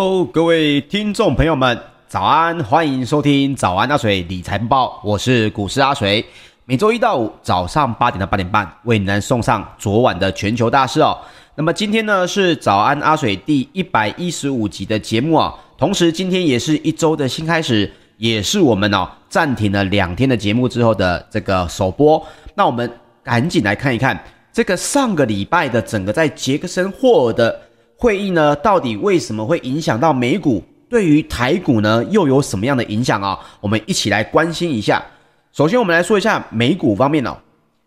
Hello，各位听众朋友们，早安！欢迎收听早安阿水理财报，我是股市阿水。每周一到五早上八点到八点半，为你们送上昨晚的全球大事哦。那么今天呢是早安阿水第一百一十五集的节目啊，同时今天也是一周的新开始，也是我们哦暂停了两天的节目之后的这个首播。那我们赶紧来看一看这个上个礼拜的整个在杰克森霍尔的。会议呢，到底为什么会影响到美股？对于台股呢，又有什么样的影响啊？我们一起来关心一下。首先，我们来说一下美股方面哦。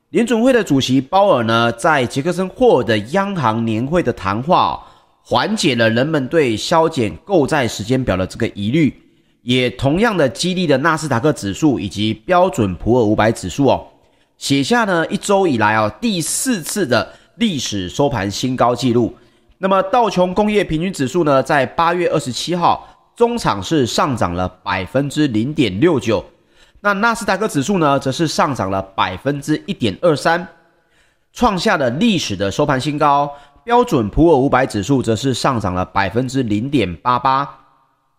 联准会的主席鲍尔呢，在杰克森霍尔的央行年会的谈话哦，缓解了人们对削减购债时间表的这个疑虑，也同样的激励了纳斯达克指数以及标准普尔五百指数哦，写下呢一周以来哦第四次的历史收盘新高纪录。那么道琼工业平均指数呢，在八月二十七号中场是上涨了百分之零点六九，那纳斯达克指数呢，则是上涨了百分之一点二三，创下了历史的收盘新高。标准普尔五百指数则是上涨了百分之零点八八，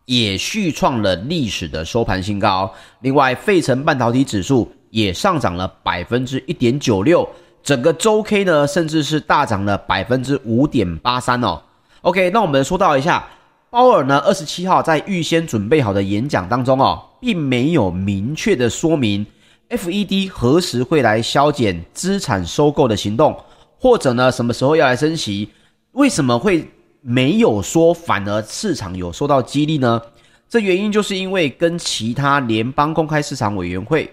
也续创了历史的收盘新高。另外，费城半导体指数也上涨了百分之一点九六。整个周 K 呢，甚至是大涨了百分之五点八三哦。OK，那我们说到一下，鲍尔呢，二十七号在预先准备好的演讲当中哦，并没有明确的说明 FED 何时会来削减资产收购的行动，或者呢，什么时候要来升息？为什么会没有说，反而市场有受到激励呢？这原因就是因为跟其他联邦公开市场委员会。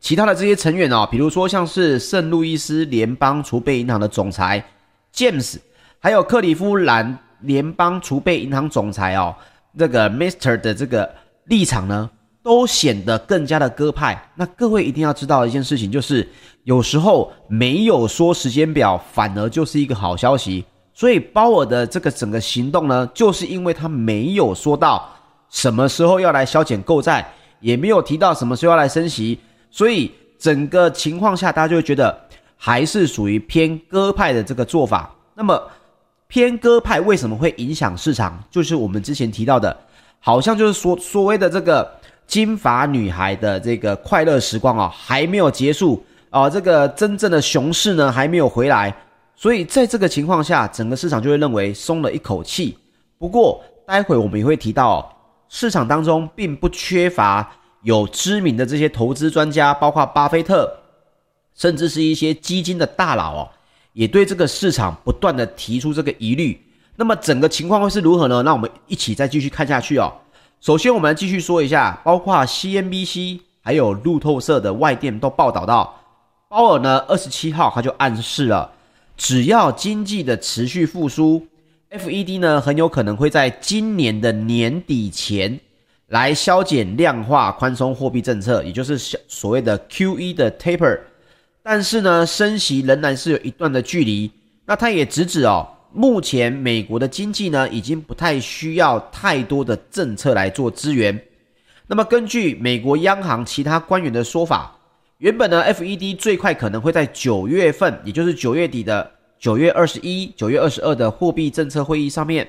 其他的这些成员哦，比如说像是圣路易斯联邦储备银行的总裁 James，还有克里夫兰联邦储备银行总裁哦，这个 Mr 的这个立场呢，都显得更加的鸽派。那各位一定要知道一件事情，就是有时候没有说时间表，反而就是一个好消息。所以鲍尔的这个整个行动呢，就是因为他没有说到什么时候要来削减购债，也没有提到什么时候要来升息。所以整个情况下，大家就会觉得还是属于偏鸽派的这个做法。那么偏鸽派为什么会影响市场？就是我们之前提到的，好像就是说所谓的这个金发女孩的这个快乐时光啊，还没有结束啊，这个真正的熊市呢还没有回来。所以在这个情况下，整个市场就会认为松了一口气。不过待会我们也会提到，市场当中并不缺乏。有知名的这些投资专家，包括巴菲特，甚至是一些基金的大佬哦，也对这个市场不断的提出这个疑虑。那么整个情况会是如何呢？那我们一起再继续看下去哦。首先，我们继续说一下，包括 CNBC 还有路透社的外电都报道到，鲍尔呢二十七号他就暗示了，只要经济的持续复苏，FED 呢很有可能会在今年的年底前。来削减量化宽松货币政策，也就是所谓的 QE 的 taper，但是呢，升息仍然是有一段的距离。那他也直指哦，目前美国的经济呢，已经不太需要太多的政策来做支援。那么根据美国央行其他官员的说法，原本呢，FED 最快可能会在九月份，也就是九月底的九月二十一、九月二十二的货币政策会议上面，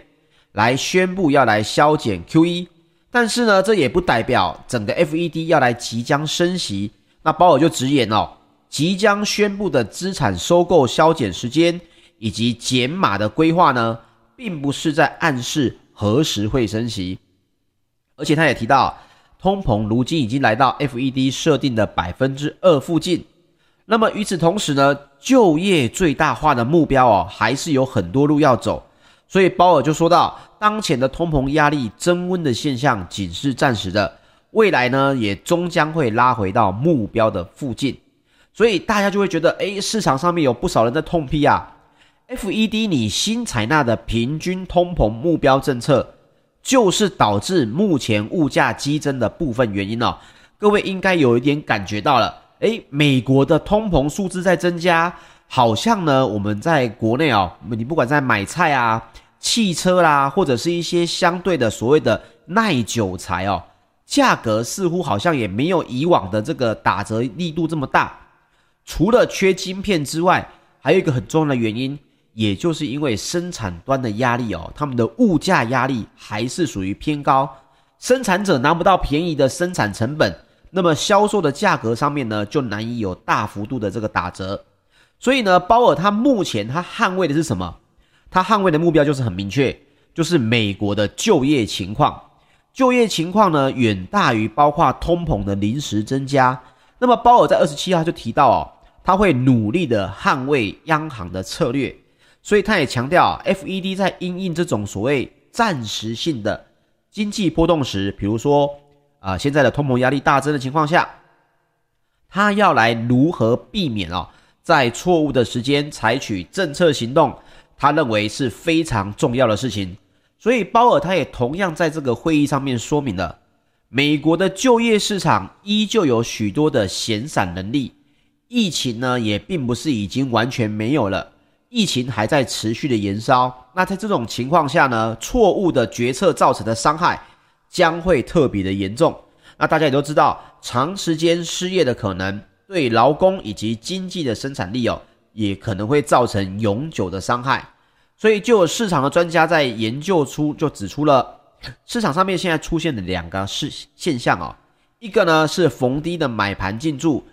来宣布要来削减 QE。但是呢，这也不代表整个 FED 要来即将升息。那鲍尔就直言哦，即将宣布的资产收购削减时间以及减码的规划呢，并不是在暗示何时会升息。而且他也提到，通膨如今已经来到 FED 设定的百分之二附近。那么与此同时呢，就业最大化的目标哦，还是有很多路要走。所以鲍尔就说到。当前的通膨压力增温的现象仅是暂时的，未来呢也终将会拉回到目标的附近，所以大家就会觉得，诶，市场上面有不少人在痛批啊，FED 你新采纳的平均通膨目标政策，就是导致目前物价激增的部分原因哦。各位应该有一点感觉到了，诶，美国的通膨数字在增加，好像呢我们在国内哦，你不管在买菜啊。汽车啦，或者是一些相对的所谓的耐久材哦，价格似乎好像也没有以往的这个打折力度这么大。除了缺晶片之外，还有一个很重要的原因，也就是因为生产端的压力哦，他们的物价压力还是属于偏高，生产者拿不到便宜的生产成本，那么销售的价格上面呢，就难以有大幅度的这个打折。所以呢，鲍尔他目前他捍卫的是什么？他捍卫的目标就是很明确，就是美国的就业情况。就业情况呢，远大于包括通膨的临时增加。那么鲍尔在二十七号就提到哦，他会努力的捍卫央行的策略。所以他也强调，FED 在因应这种所谓暂时性的经济波动时，比如说啊、现在的通膨压力大增的情况下，他要来如何避免哦，在错误的时间采取政策行动，他认为是非常重要的事情。所以鲍尔他也同样在这个会议上面说明了，美国的就业市场依旧有许多的闲散能力，疫情呢也并不是已经完全没有了。疫情还在持续的延烧，那在这种情况下呢，错误的决策造成的伤害将会特别的严重。那大家也都知道，长时间失业的可能对劳工以及经济的生产力哦，也可能会造成永久的伤害。所以，就有市场的专家在研究出，就指出了市场上面现在出现的两个事现象哦，一个呢是逢低的买盘进驻。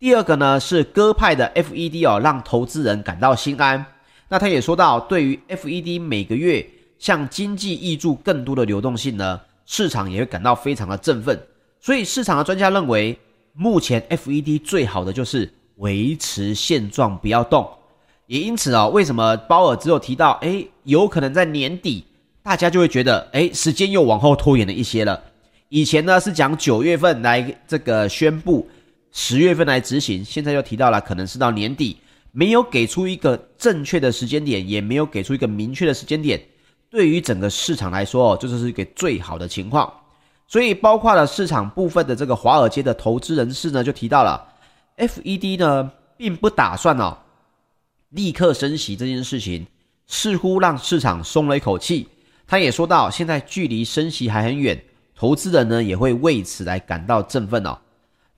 第二个呢是鸽派的 FED 哦，让投资人感到心安。那他也说到，对于 FED 每个月向经济挹注更多的流动性呢，市场也会感到非常的振奋。所以市场的专家认为，目前 FED 最好的就是维持现状，不要动。也因此啊、哦，为什么鲍尔只有提到，诶，有可能在年底，大家就会觉得，诶，时间又往后拖延了一些了。以前呢是讲九月份来这个宣布。十月份来执行，现在又提到了可能是到年底，没有给出一个正确的时间点，也没有给出一个明确的时间点。对于整个市场来说，哦这就是一个最好的情况。所以，包括了市场部分的这个华尔街的投资人士呢，就提到了 FED 呢，并不打算哦立刻升息这件事情，似乎让市场松了一口气。他也说到，现在距离升息还很远，投资人呢也会为此来感到振奋哦。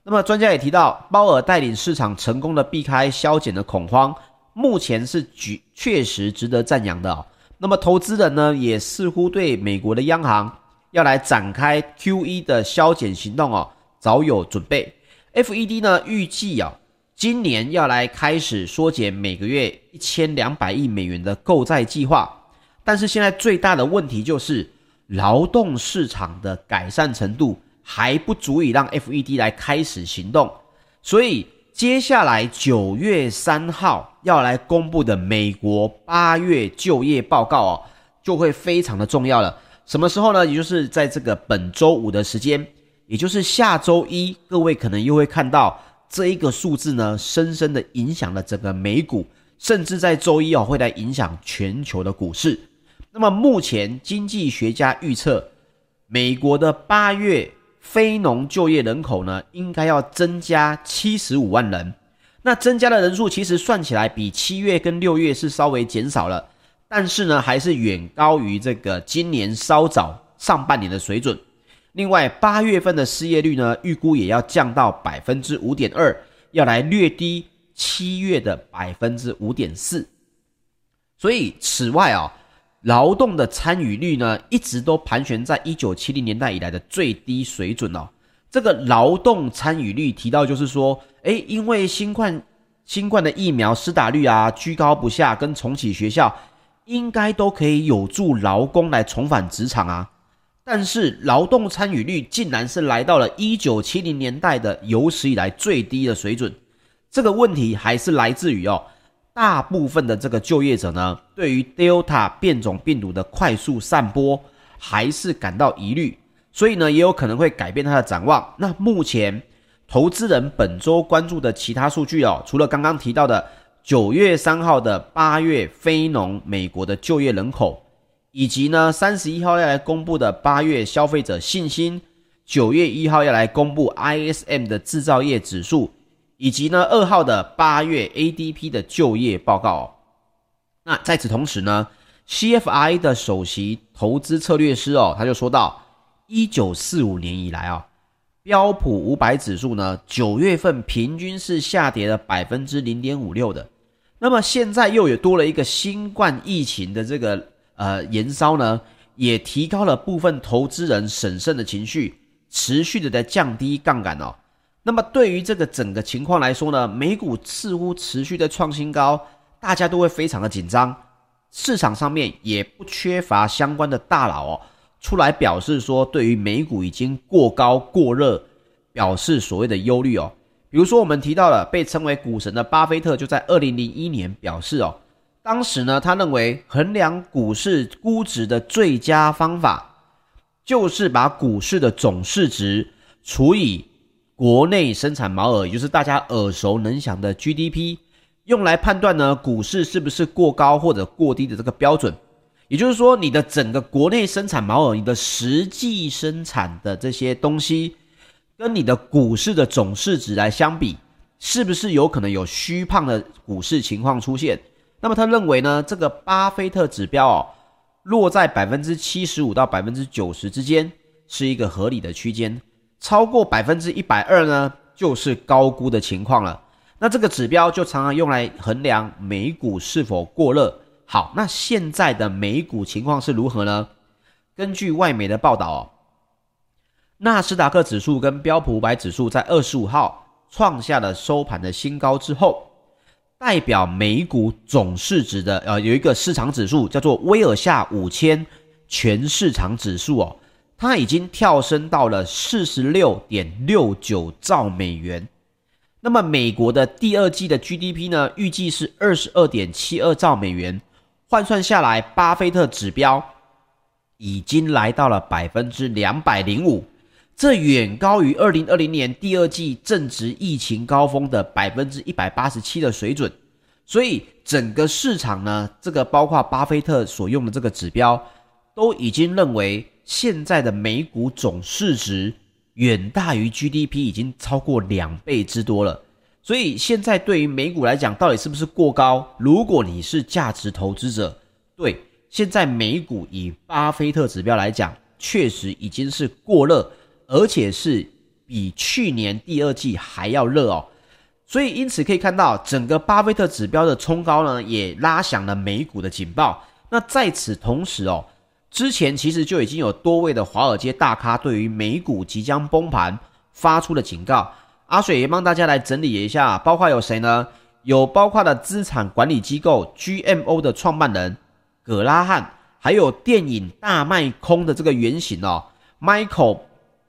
那么专家也提到，鲍尔带领市场成功的避开削减的恐慌，目前是举确实值得赞扬的哦。那么投资人呢，也似乎对美国的央行要来展开 QE 的削减行动哦，早有准备。FED 呢预计啊，今年要来开始缩减每个月一千两百亿美元的购债计划，但是现在最大的问题就是劳动市场的改善程度。还不足以让 FED 来开始行动，所以接下来九月三号要来公布的美国八月就业报告哦，就会非常的重要了。什么时候呢？也就是在这个本周五的时间，也就是下周一，各位可能又会看到这一个数字呢，深深的影响了整个美股，甚至在周一哦会来影响全球的股市。那么目前经济学家预测，美国的八月。非农就业人口呢，应该要增加七十五万人。那增加的人数其实算起来比七月跟六月是稍微减少了，但是呢，还是远高于这个今年稍早上半年的水准。另外，八月份的失业率呢，预估也要降到百分之五点二，要来略低七月的百分之五点四。所以，此外啊、哦。劳动的参与率呢，一直都盘旋在一九七零年代以来的最低水准哦。这个劳动参与率提到就是说，诶，因为新冠新冠的疫苗施打率啊居高不下，跟重启学校应该都可以有助劳工来重返职场啊。但是劳动参与率竟然是来到了一九七零年代的有史以来最低的水准。这个问题还是来自于哦。大部分的这个就业者呢，对于 Delta 变种病毒的快速散播还是感到疑虑，所以呢，也有可能会改变它的展望。那目前投资人本周关注的其他数据哦，除了刚刚提到的九月三号的八月非农美国的就业人口，以及呢三十一号要来公布的八月消费者信心，九月一号要来公布 ISM 的制造业指数。以及呢，二号的八月 ADP 的就业报告。那在此同时呢，CFI 的首席投资策略师哦，他就说到，一九四五年以来啊，标普五百指数呢，九月份平均是下跌了百分之零点五六的。那么现在又有多了一个新冠疫情的这个呃延烧呢，也提高了部分投资人审慎的情绪，持续的在降低杠杆哦。那么对于这个整个情况来说呢，美股似乎持续的创新高，大家都会非常的紧张，市场上面也不缺乏相关的大佬哦，出来表示说对于美股已经过高过热，表示所谓的忧虑哦。比如说我们提到了被称为股神的巴菲特，就在二零零一年表示哦，当时呢他认为衡量股市估值的最佳方法，就是把股市的总市值除以国内生产毛额，也就是大家耳熟能详的 GDP，用来判断呢股市是不是过高或者过低的这个标准。也就是说，你的整个国内生产毛额，你的实际生产的这些东西，跟你的股市的总市值来相比，是不是有可能有虚胖的股市情况出现？那么他认为呢，这个巴菲特指标哦，落在百分之七十五到百分之九十之间，是一个合理的区间。超过百分之一百二呢，就是高估的情况了。那这个指标就常常用来衡量美股是否过热。好，那现在的美股情况是如何呢？根据外媒的报道哦，纳斯达克指数跟标普五百指数在二十五号创下了收盘的新高之后，代表美股总市值的呃有一个市场指数叫做威尔夏五千全市场指数哦。它已经跳升到了四十六点六九兆美元。那么，美国的第二季的 GDP 呢，预计是二十二点七二兆美元。换算下来，巴菲特指标已经来到了百分之两百零五，这远高于二零二零年第二季正值疫情高峰的百分之一百八十七的水准。所以，整个市场呢，这个包括巴菲特所用的这个指标，都已经认为。现在的美股总市值远大于 GDP，已经超过两倍之多了。所以现在对于美股来讲，到底是不是过高？如果你是价值投资者，对，现在美股以巴菲特指标来讲，确实已经是过热，而且是比去年第二季还要热哦。所以因此可以看到，整个巴菲特指标的冲高呢，也拉响了美股的警报。那在此同时哦。之前其实就已经有多位的华尔街大咖对于美股即将崩盘发出了警告。阿水也帮大家来整理一下，包括有谁呢？有包括了资产管理机构 GMO 的创办人葛拉汉，还有电影大卖空的这个原型哦，Michael，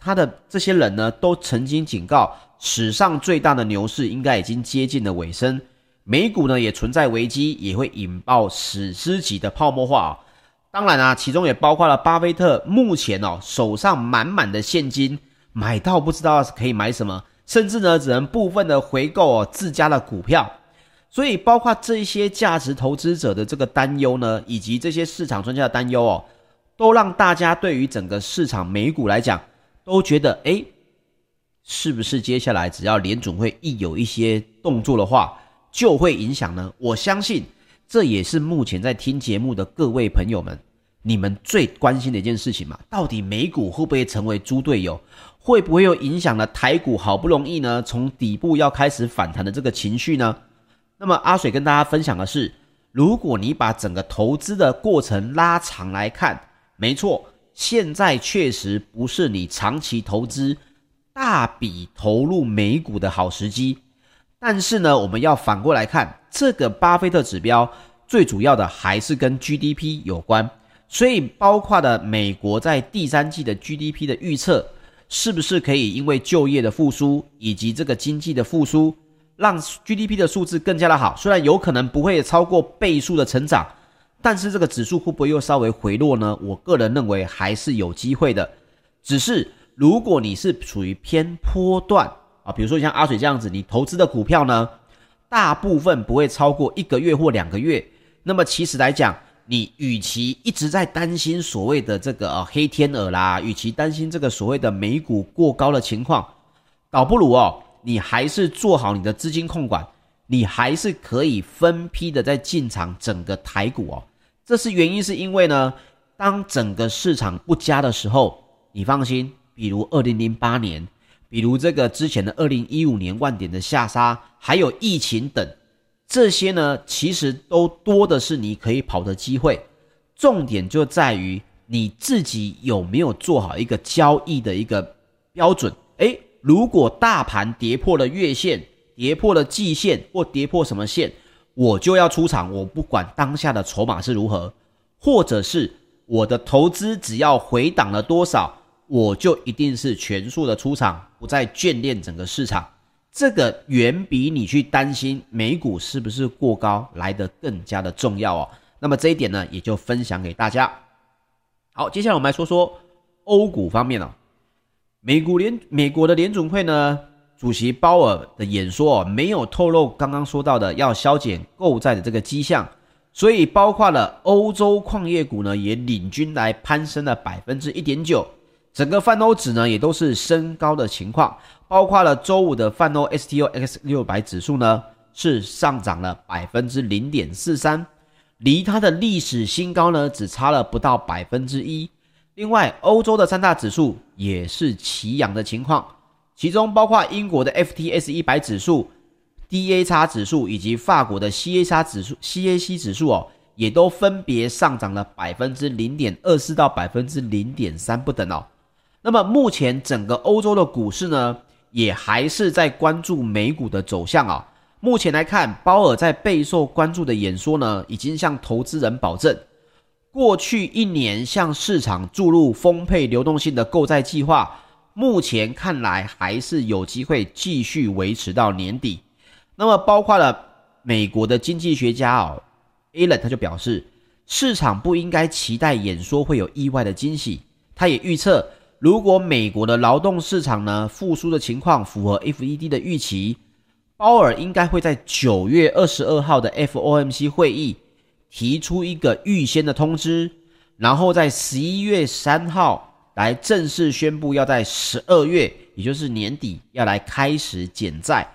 他的这些人呢，都曾经警告，史上最大的牛市应该已经接近了尾声，美股呢也存在危机，也会引爆史诗级的泡沫化啊。当然啊，其中也包括了巴菲特目前哦手上满满的现金，买到不知道可以买什么，甚至呢只能部分的回购哦自家的股票。所以包括这些价值投资者的这个担忧呢，以及这些市场专家的担忧哦，都让大家对于整个市场美股来讲，都觉得诶，是不是接下来只要联总会一有一些动作的话，就会影响呢？我相信这也是目前在听节目的各位朋友们。你们最关心的一件事情嘛，到底美股会不会成为猪队友？会不会又影响了台股好不容易呢从底部要开始反弹的这个情绪呢？那么阿水跟大家分享的是，如果你把整个投资的过程拉长来看，没错，现在确实不是你长期投资、大笔投入美股的好时机。但是呢，我们要反过来看，这个巴菲特指标最主要的还是跟 GDP 有关。所以，包括的美国在第三季的 GDP 的预测，是不是可以因为就业的复苏以及这个经济的复苏，让 GDP 的数字更加的好？虽然有可能不会超过倍数的成长，但是这个指数会不会又稍微回落呢？我个人认为还是有机会的。只是如果你是处于偏波段啊，比如说像阿水这样子，你投资的股票呢，大部分不会超过一个月或两个月，那么其实来讲。你与其一直在担心所谓的这个啊黑天鹅啦，与其担心这个所谓的美股过高的情况，倒不如哦，你还是做好你的资金控管，你还是可以分批的在进场整个台股哦。这是原因是因为呢，当整个市场不佳的时候，你放心，比如二零零八年，比如这个之前的二零一五年万点的下杀，还有疫情等。这些呢，其实都多的是你可以跑的机会。重点就在于你自己有没有做好一个交易的一个标准。诶，如果大盘跌破了月线，跌破了季线，或跌破什么线，我就要出场。我不管当下的筹码是如何，或者是我的投资只要回档了多少，我就一定是全数的出场，不再眷恋整个市场。这个远比你去担心美股是不是过高来得更加的重要哦。那么这一点呢，也就分享给大家。好，接下来我们来说说欧股方面了哦。美股联美国的联总会呢，主席鲍尔的演说哦，没有透露刚刚说到的要削减购债的这个迹象，所以包括了欧洲矿业股呢，也领军来攀升了百分之一点九。整个泛欧指呢，也都是升高的情况，包括了周五的泛欧 STOXX 六百指数呢，是上涨了百分之零点四三，离它的历史新高呢，只差了不到百分之一。另外，欧洲的三大指数也是齐扬的情况，其中包括英国的 FTSE 一百指数、DAX 指数以及法国的 CAC 指数、CAC 指数哦，也都分别上涨了百分之零点二四到百分之零点三不等哦。那么目前整个欧洲的股市呢，也还是在关注美股的走向啊。目前来看，鲍尔在备受关注的演说呢，已经向投资人保证，过去一年向市场注入丰沛流动性的购债计划，目前看来还是有机会继续维持到年底。那么包括了美国的经济学家哦，Allen 他就表示，市场不应该期待演说会有意外的惊喜，他也预测。如果美国的劳动市场呢复苏的情况符合 FED 的预期，鲍尔应该会在九月二十二号的 FOMC 会议提出一个预先的通知，然后在十一月三号来正式宣布要在十二月，也就是年底要来开始减债。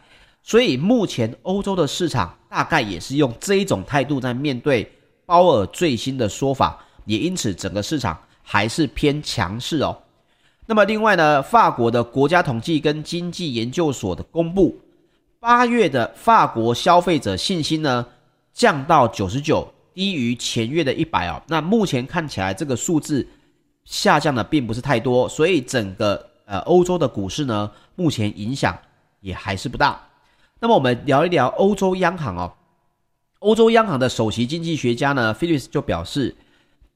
所以目前欧洲的市场大概也是用这一种态度在面对鲍尔最新的说法，也因此整个市场还是偏强势哦。那么另外呢，法国的国家统计跟经济研究所的公布，八月的法国消费者信心呢降到九十九，低于前月的一百哦。那目前看起来这个数字下降的并不是太多，所以整个呃欧洲的股市呢，目前影响也还是不大。那么我们聊一聊欧洲央行哦，欧洲央行的首席经济学家呢，Phillips 就表示。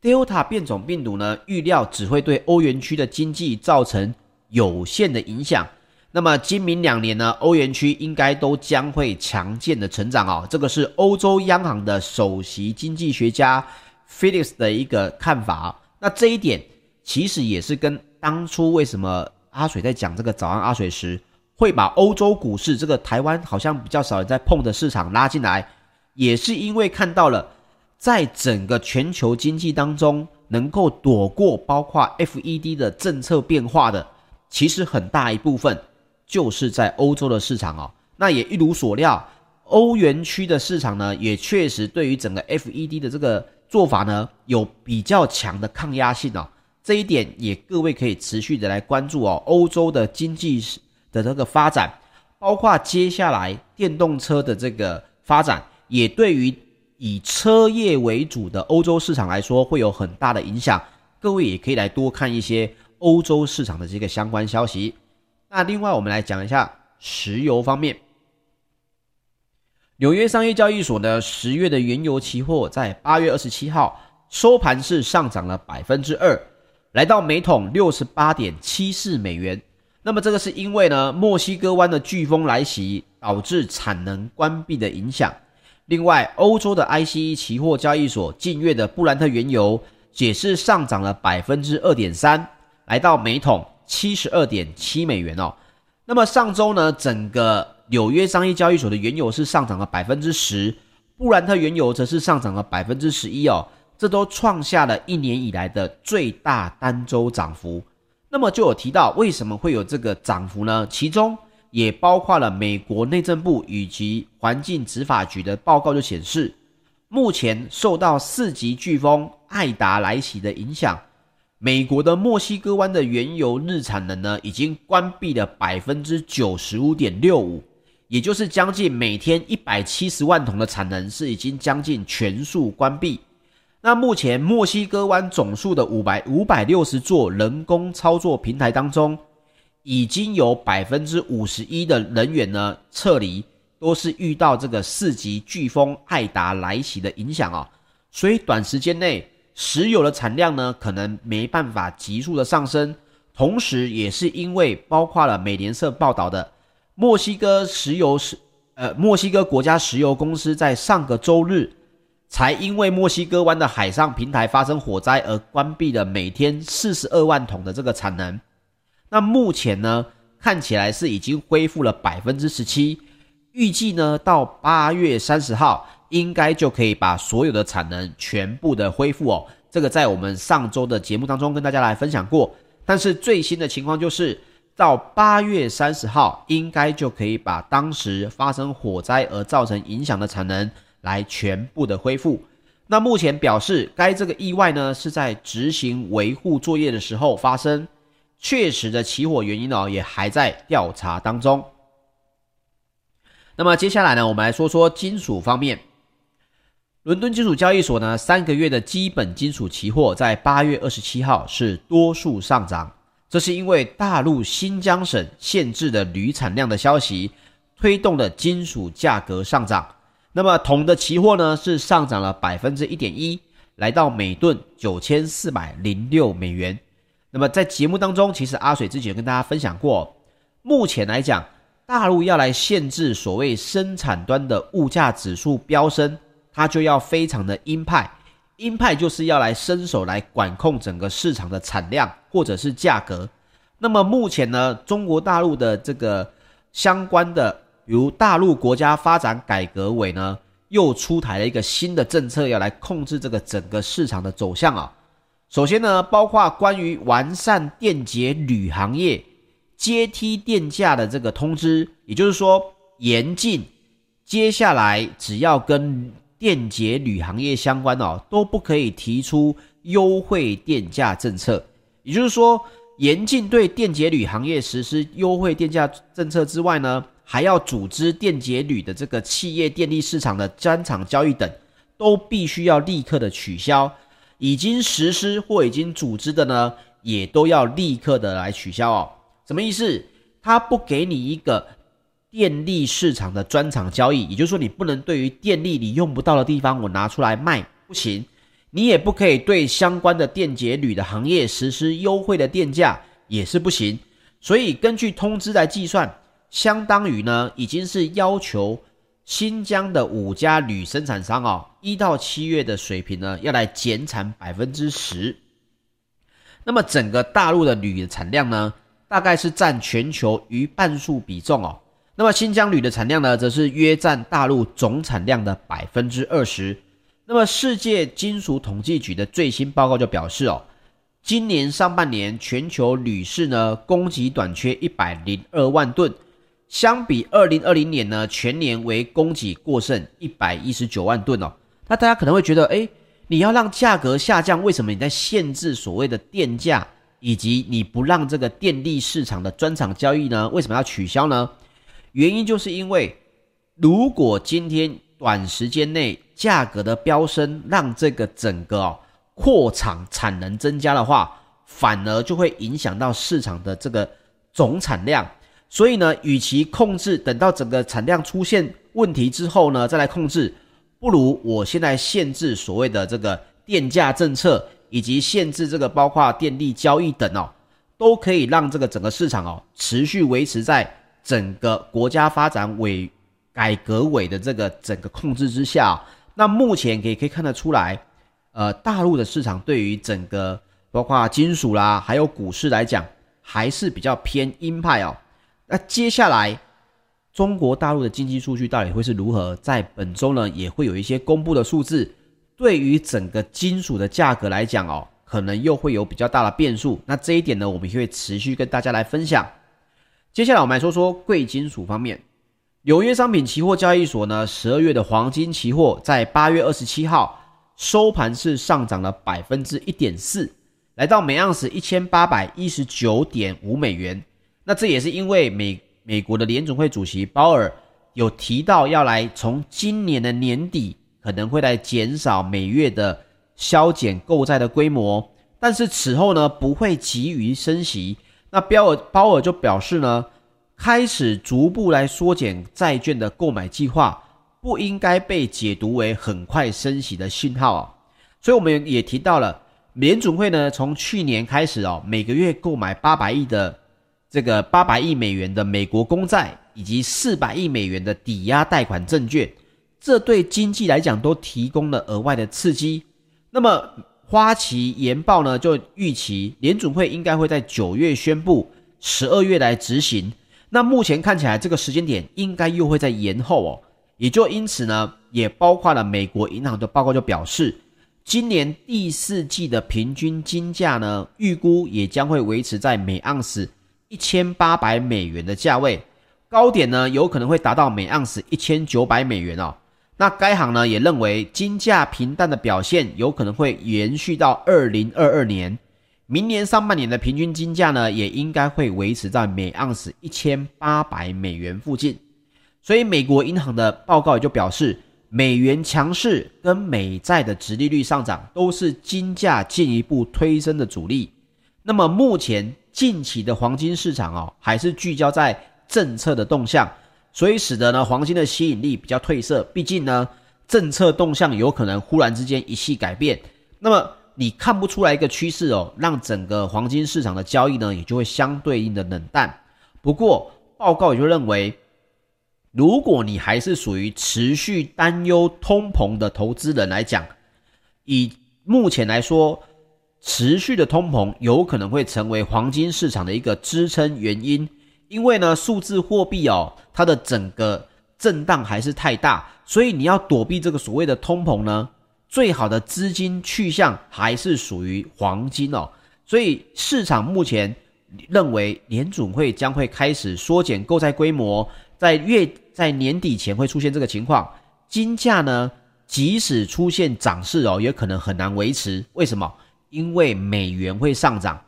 Delta 变种病毒呢，预料只会对欧元区的经济造成有限的影响。那么今明两年呢，欧元区应该都将会强健的成长哦。这个是欧洲央行的首席经济学家 Phillips 的一个看法。那这一点其实也是跟当初为什么阿水在讲这个早安阿水时，会把欧洲股市这个台湾好像比较少人在碰的市场拉进来，也是因为看到了。在整个全球经济当中，能够躲过包括 FED 的政策变化的，其实很大一部分就是在欧洲的市场哦。那也一如所料，欧元区的市场呢，也确实对于整个 FED 的这个做法呢，有比较强的抗压性哦。这一点也各位可以持续的来关注哦。欧洲的经济的这个发展，包括接下来电动车的这个发展，也对于。以车业为主的欧洲市场来说，会有很大的影响。各位也可以来多看一些欧洲市场的这个相关消息。那另外，我们来讲一下石油方面。纽约商业交易所呢十月的原油期货在八月二十七号收盘是上涨了百分之二，来到每桶六十八点七四美元。那么这个是因为呢，墨西哥湾的飓风来袭，导致产能关闭的影响。另外，欧洲的 ICE 期货交易所近月的布兰特原油也是上涨了百分之二点三，来到每桶七十二点七美元哦。那么上周呢，整个纽约商业交易所的原油是上涨了百分之十，布兰特原油则是上涨了百分之十一哦，这都创下了一年以来的最大单周涨幅。那么就有提到为什么会有这个涨幅呢？其中也包括了美国内政部以及环境执法局的报告，就显示，目前受到四级飓风艾达来袭的影响，美国的墨西哥湾的原油日产能呢，已经关闭了百分之九十五点六五，也就是将近每天一百七十万桶的产能是已经将近全数关闭。那目前墨西哥湾总数的五百五百六十座人工操作平台当中，已经有百分之五十一的人员呢撤离，都是遇到这个四级飓风艾达来袭的影响啊，所以短时间内石油的产量呢可能没办法急速的上升，同时也是因为包括了美联社报道的墨西哥石油是呃墨西哥国家石油公司在上个周日。才因为墨西哥湾的海上平台发生火灾而关闭了每天四十二万桶的这个产能。那目前呢，看起来是已经恢复了百分之十七，预计呢到八月三十号应该就可以把所有的产能全部的恢复哦。这个在我们上周的节目当中跟大家来分享过，但是最新的情况就是到八月三十号应该就可以把当时发生火灾而造成影响的产能。来全部的恢复。那目前表示，该这个意外呢是在执行维护作业的时候发生，确实的起火原因呢也还在调查当中。那么接下来呢，我们来说说金属方面。伦敦金属交易所呢三个月的基本金属期货在八月二十七号是多数上涨，这是因为大陆新疆省限制的铝产量的消息，推动了金属价格上涨。那么铜的期货呢是上涨了百分之一点一，来到每吨九千四百零六美元。那么在节目当中，其实阿水之前跟大家分享过，目前来讲，大陆要来限制所谓生产端的物价指数飙升，它就要非常的鹰派，鹰派就是要来伸手来管控整个市场的产量或者是价格。那么目前呢，中国大陆的这个相关的。比如大陆国家发展改革委呢，又出台了一个新的政策，要来控制这个整个市场的走向啊。首先呢，包括关于完善电解铝行业阶梯电价的这个通知，也就是说，严禁接下来只要跟电解铝行业相关哦，都不可以提出优惠电价政策。也就是说，严禁对电解铝行业实施优惠电价政策之外呢。还要组织电解铝的这个企业电力市场的专场交易等，都必须要立刻的取消。已经实施或已经组织的呢，也都要立刻的来取消哦。什么意思？他不给你一个电力市场的专场交易，也就是说，你不能对于电力你用不到的地方，我拿出来卖不行。你也不可以对相关的电解铝的行业实施优惠的电价，也是不行。所以根据通知来计算。相当于呢，已经是要求新疆的五家铝生产商哦，一到七月的水平呢，要来减产百分之十。那么整个大陆的铝的产量呢，大概是占全球逾半数比重哦。那么新疆铝的产量呢，则是约占大陆总产量的百分之二十。那么世界金属统计局的最新报告就表示哦，今年上半年全球铝市呢，供给短缺一百零二万吨。相比二零二零年呢，全年为供给过剩一百一十九万吨哦。那大家可能会觉得，诶，你要让价格下降，为什么你在限制所谓的电价，以及你不让这个电力市场的专场交易呢？为什么要取消呢？原因就是因为，如果今天短时间内价格的飙升，让这个整个哦扩厂产能增加的话，反而就会影响到市场的这个总产量。所以呢，与其控制，等到整个产量出现问题之后呢，再来控制，不如我现在限制所谓的这个电价政策，以及限制这个包括电力交易等哦，都可以让这个整个市场哦持续维持在整个国家发展委改革委的这个整个控制之下。那目前可以可以看得出来，呃，大陆的市场对于整个包括金属啦，还有股市来讲，还是比较偏鹰派哦。那接下来，中国大陆的经济数据到底会是如何？在本周呢，也会有一些公布的数字，对于整个金属的价格来讲哦，可能又会有比较大的变数。那这一点呢，我们会持续跟大家来分享。接下来我们来说说贵金属方面，纽约商品期货交易所呢，十二月的黄金期货在八月二十七号收盘是上涨了百分之一点四，来到每盎司一千八百一十九点五美元。那这也是因为美美国的联准会主席鲍尔有提到要来从今年的年底可能会来减少每月的削减购债的规模，但是此后呢不会急于升息。那鲍尔鲍尔就表示呢，开始逐步来缩减债券的购买计划，不应该被解读为很快升息的信号啊。所以我们也提到了联准会呢，从去年开始哦，每个月购买八百亿的这个八百亿美元的美国公债。以及四百亿美元的抵押贷款证券，这对经济来讲都提供了额外的刺激。那么花旗研报呢，就预期联准会应该会在九月宣布，十二月来执行。那目前看起来这个时间点应该又会在延后哦。也就因此呢，也包括了美国银行的报告就表示，今年第四季的平均金价呢，预估也将会维持在每盎司一千八百美元的价位。高点呢，有可能会达到每盎司一千九百美元哦。那该行呢也认为，金价平淡的表现有可能会延续到二零二二年。明年上半年的平均金价呢，也应该会维持在每盎司一千八百美元附近。所以，美国银行的报告也就表示，美元强势跟美债的殖利率上涨都是金价进一步推升的主力。那么，目前近期的黄金市场哦，还是聚焦在。政策的动向，所以使得呢黄金的吸引力比较褪色。毕竟呢，政策动向有可能忽然之间一夕改变，那么你看不出来一个趋势哦，让整个黄金市场的交易呢也就会相对应的冷淡。不过报告也就认为，如果你还是属于持续担忧通膨的投资人来讲，以目前来说，持续的通膨有可能会成为黄金市场的一个支撑原因。因为呢，数字货币哦，它的整个震荡还是太大，所以你要躲避这个所谓的通膨呢，最好的资金去向还是属于黄金哦。所以市场目前认为联准会将会开始缩减购债规模，在月在年底前会出现这个情况。金价呢，即使出现涨势哦，也可能很难维持。为什么？因为美元会上涨，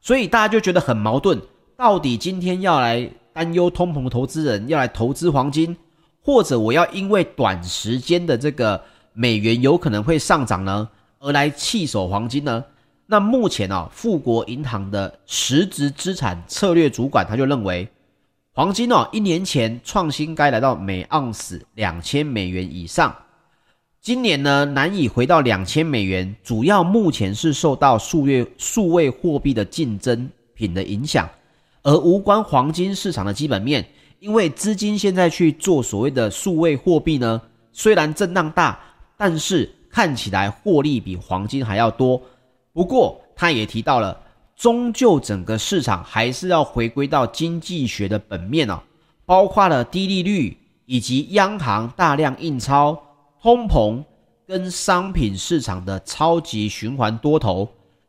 所以大家就觉得很矛盾。到底今天要来担忧通膨投资人要来投资黄金，或者我要因为短时间的这个美元有可能会上涨呢，而来弃守黄金呢？那目前啊，富国银行的实质资产策略主管他就认为，黄金哦，一年前创新该来到每盎司两千美元以上，今年呢难以回到两千美元，主要目前是受到数月数位货币的竞争品的影响。而无关黄金市场的基本面，因为资金现在去做所谓的数位货币呢，虽然震荡大，但是看起来获利比黄金还要多。不过他也提到了，终究整个市场还是要回归到经济学的本面哦，包括了低利率以及央行大量印钞、通膨跟商品市场的超级循环多头，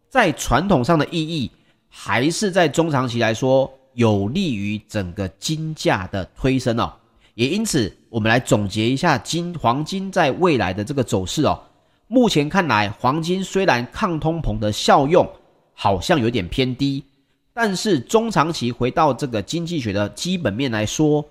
在传统上的意义。还是在中长期来说，有利于整个金价的推升哦。也因此，我们来总结一下金黄金在未来的这个走势哦。目前看来，黄金虽然抗通膨的效用好像有点偏低，但是中长期回到这个经济学的基本面来说，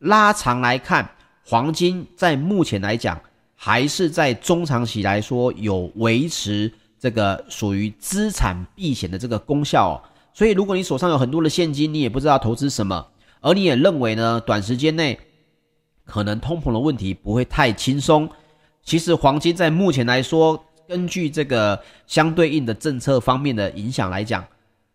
拉长来看，黄金在目前来讲，还是在中长期来说有维持这个属于资产避险的这个功效哦。所以，如果你手上有很多的现金，你也不知道投资什么，而你也认为呢，短时间内可能通膨的问题不会太轻松。其实，黄金在目前来说，根据这个相对应的政策方面的影响来讲，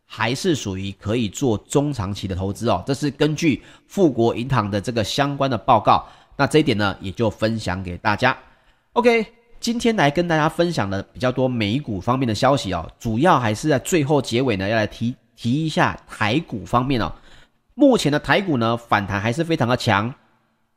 还是属于可以做中长期的投资哦。这是根据富国银行的这个相关的报告。那这一点呢，也就分享给大家。OK，今天来跟大家分享的比较多美股方面的消息哦，主要还是在最后结尾呢，要来提。提一下台股方面哦，目前的台股呢，反弹还是非常的强。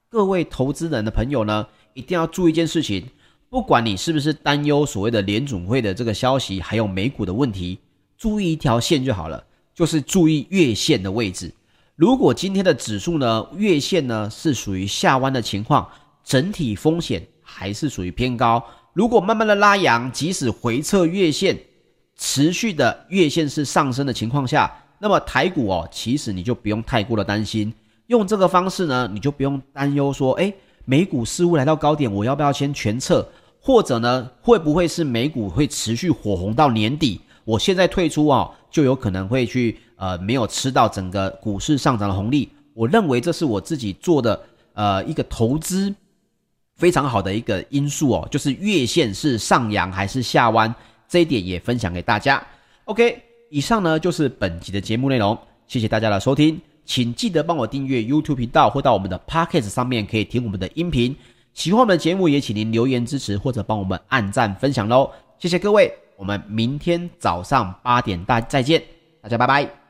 各位投资人的朋友呢，一定要注意一件事情，不管你是不是担忧所谓的联总会的这个消息，还有美股的问题，注意一条线就好了，就是注意月线的位置。如果今天的指数呢，月线呢是属于下弯的情况，整体风险还是属于偏高。如果慢慢的拉阳，即使回撤月线。持续的月线是上升的情况下，那么台股哦，其实你就不用太过的担心。用这个方式呢，你就不用担忧说，诶，美股似乎来到高点，我要不要先全撤？或者呢，会不会是美股会持续火红到年底？我现在退出啊，就有可能会去呃没有吃到整个股市上涨的红利。我认为这是我自己做的呃一个投资非常好的一个因素哦，就是月线是上扬还是下弯，这一点也分享给大家。OK，以上呢就是本集的节目内容，谢谢大家的收听，请记得帮我订阅 YouTube 频道或到我们的 Podcast 上面可以听我们的音频。喜欢我们的节目也请您留言支持或者帮我们按赞分享喽，谢谢各位。我们明天早上八点大再见，大家拜拜。